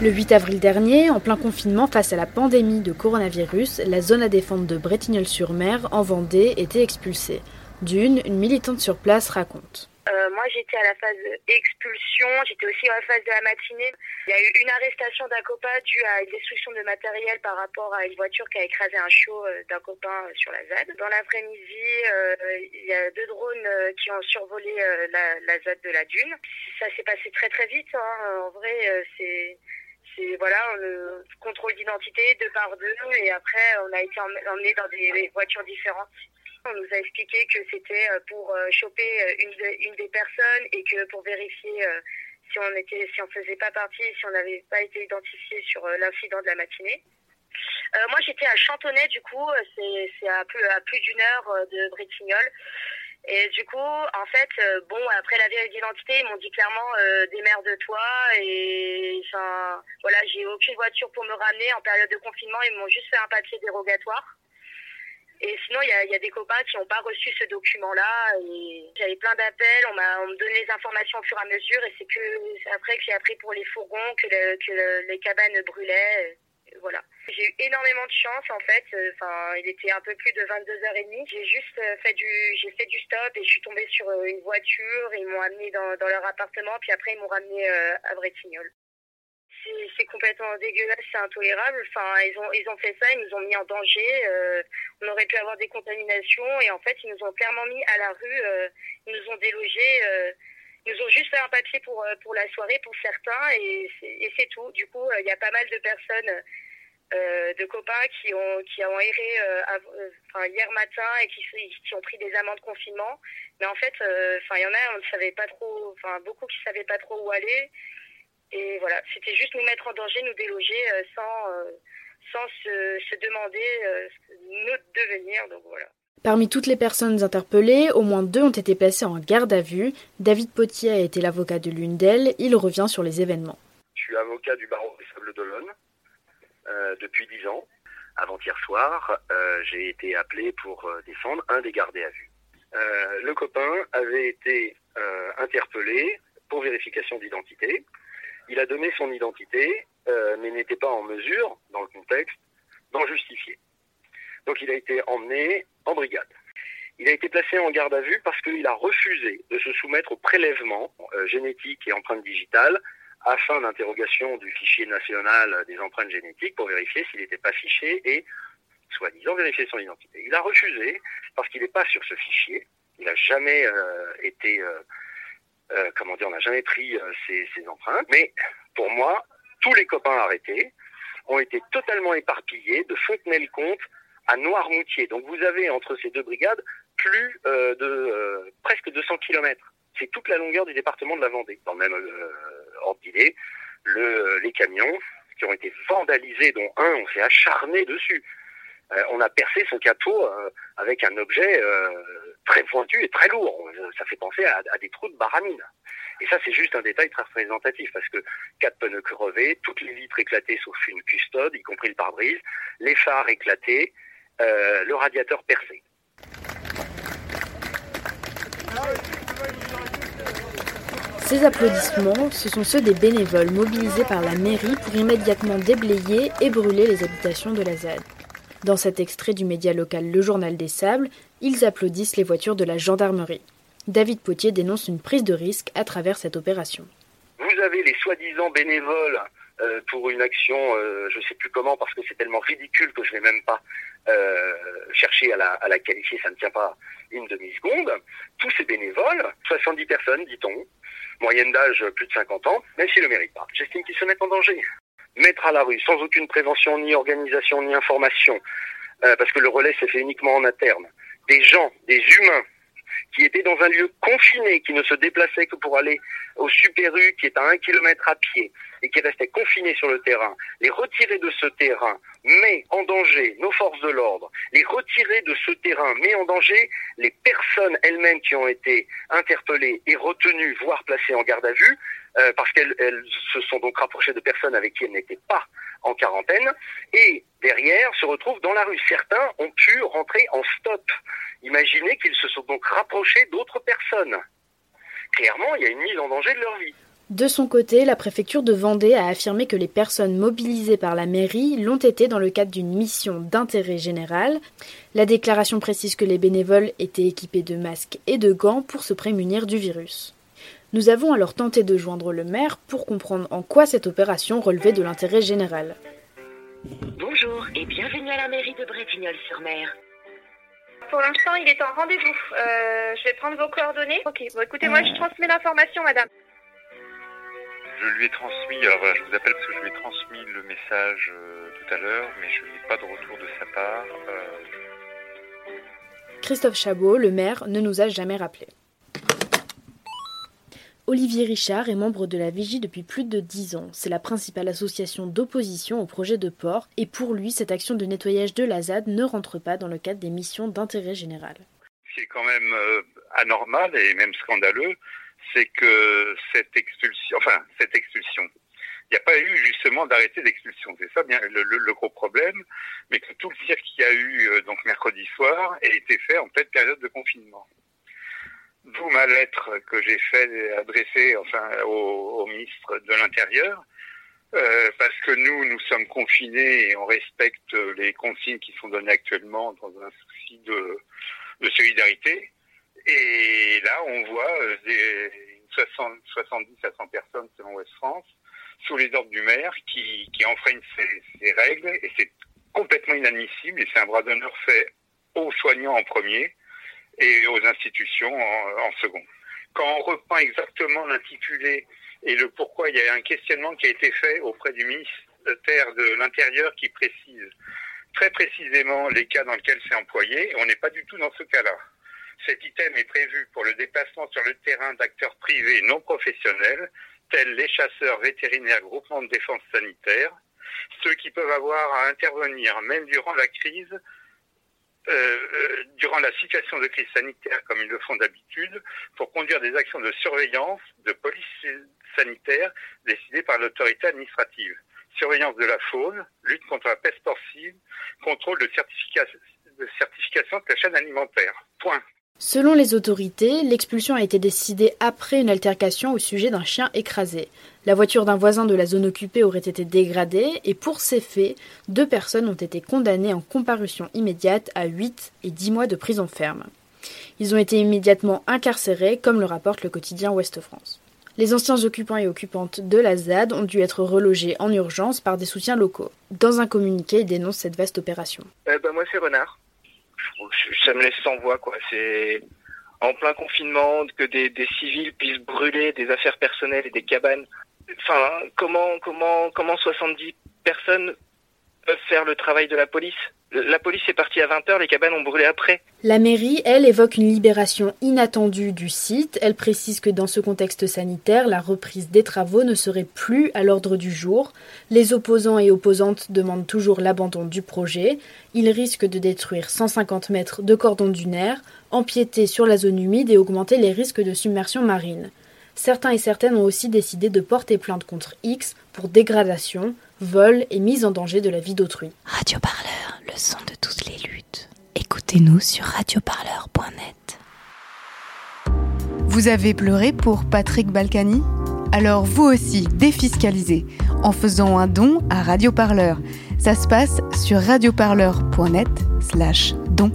Le 8 avril dernier, en plein confinement face à la pandémie de coronavirus, la zone à défendre de Bretignolles-sur-Mer, en Vendée, était expulsée. D'une, une militante sur place raconte. Euh, moi, j'étais à la phase expulsion, j'étais aussi à la phase de la matinée. Il y a eu une arrestation d'un copain due à une destruction de matériel par rapport à une voiture qui a écrasé un chiot euh, d'un copain euh, sur la ZAD. Dans l'après-midi, il y a deux drones qui ont survolé la, la ZAD de la Dune. Ça s'est passé très très vite. Hein. En vrai, c'est c'est voilà le contrôle d'identité deux par deux et après on a été emmené dans des voitures différentes. On nous a expliqué que c'était euh, pour euh, choper euh, une, une des personnes et que pour vérifier si on était si on faisait pas partie, si on n'avait pas été identifié sur l'incident de la matinée. Euh, moi, j'étais à Chantonnay, du coup, c'est à plus, à plus d'une heure de Bretignolles. Et du coup, en fait, euh, bon, après la vérité d'identité, ils m'ont dit clairement euh, démerde-toi et enfin, voilà, j'ai aucune voiture pour me ramener en période de confinement. Ils m'ont juste fait un papier dérogatoire. Et sinon, il y a, y a, des copains qui n'ont pas reçu ce document-là. Et j'avais plein d'appels, on m'a, on me donnait les informations au fur et à mesure. Et c'est que après que j'ai appris pour les fourgons que, que les cabanes brûlaient voilà. J'ai eu énormément de chance en fait. Euh, enfin, il était un peu plus de 22h30. J'ai juste euh, fait du, j'ai fait du stop et je suis tombée sur euh, une voiture. Ils m'ont amené dans, leur appartement, puis après ils m'ont ramené à Bretignolles. C'est complètement dégueulasse, c'est intolérable. Enfin, ils ont, ils ont fait ça, ils nous ont mis en danger. on aurait pu avoir des contaminations et en fait, ils nous ont clairement mis à la rue. ils nous ont délogés. ils nous ont juste fait un papier pour pour la soirée pour certains et c'est tout. Du coup, il y a pas mal de personnes euh, de copains qui ont qui ont erré euh, euh, enfin, hier matin et qui, qui ont pris des amendes de confinement. Mais en fait, enfin il y en a, on ne savait pas trop, enfin beaucoup qui savaient pas trop où aller. Et voilà, c'était juste nous mettre en danger, nous déloger sans sans se, se demander notre devenir. Donc voilà. Parmi toutes les personnes interpellées, au moins deux ont été placées en garde à vue. David Potier a été l'avocat de l'une d'elles. Il revient sur les événements. Je suis avocat du barreau des Sables d'Olonne. Euh, depuis dix ans. Avant-hier soir, euh, j'ai été appelé pour euh, défendre un des gardés à vue. le copain avait été interpellé pour vérification d'identité. Il a donné son identité, mais n'était pas en mesure, dans le contexte, d'en justifier. Donc il a été emmené en brigade. Il a été placé en garde à vue parce qu'il a refusé de se soumettre au prélèvement génétique et empreinte digitale afin d'interrogation du fichier national des empreintes génétiques pour vérifier s'il n'était pas fiché et, soi-disant, vérifier son identité. Il a refusé parce qu'il n'est pas sur ce fichier. Il n'a jamais euh, été, euh, euh, comment dire, on n'a jamais pris ses, empreintes. Mais pour moi, tous les copains arrêtés ont été totalement éparpillés de Fontenay-le-Comte à Noirmoutier. Donc vous avez entre ces deux brigades plus de presque 200 kilomètres. C'est toute la longueur du département de la Vendée, dans le même d'idée, le, les camions qui ont été vandalisés, dont un, on s'est acharné dessus. Euh, on a percé son capot euh, avec un objet euh, très pointu et très lourd. Ça fait penser à, des trous de baramine. Et ça, c'est juste un détail très représentatif parce que quatre pneus crevés, toutes les vitres éclatées sauf une custode, y compris le pare-brise, les phares éclatés, le radiateur percé. Ces applaudissements, ce sont ceux des bénévoles mobilisés par la mairie pour immédiatement déblayer et brûler les habitations de la ZAD. Dans cet extrait du média local Le Journal des Sables, ils applaudissent les voitures de la gendarmerie. David Potier dénonce une prise de risque à travers cette opération. Vous avez les soi-disant bénévoles euh, pour une action, euh, je ne sais plus comment, parce que c'est tellement ridicule que je vais même pas euh, chercher à la, à la qualifier, ça ne tient pas une demi-seconde. Tous ces bénévoles, 70 personnes, dit-on, moyenne d'âge plus de 50 ans, même s'ils le méritent pas. J'estime qu'ils se mettent en danger. Mettre à la rue sans aucune prévention, ni organisation, ni information, euh, parce que le relais s'est fait uniquement en interne, des gens, des humains qui étaient dans un lieu confiné, qui ne se déplaçaient que pour aller au Super U, qui est à un kilomètre à pied, et qui restaient confinés sur le terrain, les retirer de ce terrain met en danger nos forces de l'ordre, les retirer de ce terrain met en danger les personnes elles-mêmes qui ont été interpellées et retenues, voire placées en garde à vue, euh, parce qu'elles se sont donc rapprochées de personnes avec qui elles n'étaient pas en quarantaine, et derrière se retrouvent dans la rue. Certains ont pu rentrer en stop. Imaginez qu'ils se sont donc rapprochés d'autres personnes. Clairement, il y a une mise en danger de leur vie. De son côté, la préfecture de Vendée a affirmé que les personnes mobilisées par la mairie l'ont été dans le cadre d'une mission d'intérêt général. La déclaration précise que les bénévoles étaient équipés de masques et de gants pour se prémunir du virus. Nous avons alors tenté de joindre le maire pour comprendre en quoi cette opération relevait de l'intérêt général. Bonjour et bienvenue à la mairie de Bretignolles-sur-Mer. Pour l'instant, il est en rendez-vous. Euh, je vais prendre vos coordonnées. Ok, bon écoutez, moi je transmets l'information, madame. Je lui ai transmis, alors voilà, je vous appelle parce que je lui ai transmis le message euh, tout à l'heure, mais je n'ai pas de retour de sa part. Euh. Christophe Chabot, le maire, ne nous a jamais rappelé. Olivier Richard est membre de la Vigie depuis plus de dix ans. C'est la principale association d'opposition au projet de port et pour lui, cette action de nettoyage de la ZAD ne rentre pas dans le cadre des missions d'intérêt général. Ce qui est quand même euh, anormal et même scandaleux, c'est que cette expulsion, enfin cette expulsion, il n'y a pas eu justement d'arrêté d'expulsion. C'est ça bien le, gros problème, mais que tout le cirque qu'il y a eu euh, donc mercredi soir a été fait en pleine période de confinement. D'où ma lettre que j'ai fait adresser enfin au, ministre de l'Intérieur, euh, parce que nous, nous sommes confinés et on respecte les consignes qui sont données actuellement dans un souci de, de solidarité. Et là, on voit euh, des 60, 70 à 100 personnes selon Ouest France, sous les ordres du maire, qui, qui enfreignent ces, ces règles. Et c'est complètement inadmissible. Et c'est un bras d'honneur fait aux soignants en premier et aux institutions en, second. Quand on reprend exactement l'intitulé et le pourquoi, il y a un questionnement qui a été fait auprès du ministère de l'Intérieur qui précise très précisément les cas dans lesquels c'est employé. On n'est pas du tout dans ce cas-là. Cet item est prévu pour le déplacement sur le terrain d'acteurs privés non professionnels, tels les chasseurs vétérinaires groupements de défense sanitaire, ceux qui peuvent avoir à intervenir même durant la crise euh, euh, durant la situation de crise sanitaire, comme ils le font d'habitude, pour conduire des actions de surveillance, de police sanitaire décidées par l'autorité administrative. Surveillance de la faune, lutte contre la peste porcine, contrôle de, de certification de la chaîne alimentaire. Point. Selon les autorités, l'expulsion a été décidée après une altercation au sujet d'un chien écrasé. La voiture d'un voisin de la zone occupée aurait été dégradée et pour ces faits, deux personnes ont été condamnées en comparution immédiate à 8 et 10 mois de prison ferme. Ils ont été immédiatement incarcérés, comme le rapporte le quotidien Ouest France. Les anciens occupants et occupantes de la ZAD ont dû être relogés en urgence par des soutiens locaux. Dans un communiqué, ils dénoncent cette vaste opération. Euh, bah, moi, c'est Renard ça me laisse sans voix. C'est en plein confinement que des civils puissent brûler des affaires personnelles et des cabanes. Enfin, comment, comment, comment 70 personnes peuvent faire le travail de la police? La police est partie à 20h, les cabanes ont brûlé après. La mairie, elle, évoque une libération inattendue du site. Elle précise que dans ce contexte sanitaire, la reprise des travaux ne serait plus à l'ordre du jour. Les opposants et opposantes demandent toujours l'abandon du projet. Ils risquent de détruire 150 mètres de cordon dunaire, empiéter sur la zone humide et augmenter les risques de submersion marine. Certains et certaines ont aussi décidé de porter plainte contre X pour dégradation, vol et mise en danger de la vie d'autrui. Radio Parleur, le son de toutes les luttes. Écoutez-nous sur radioparleur.net. Vous avez pleuré pour Patrick Balkany? Alors vous aussi, défiscalisez en faisant un don à Radio Parleur. Ça se passe sur radioparleur.net slash don.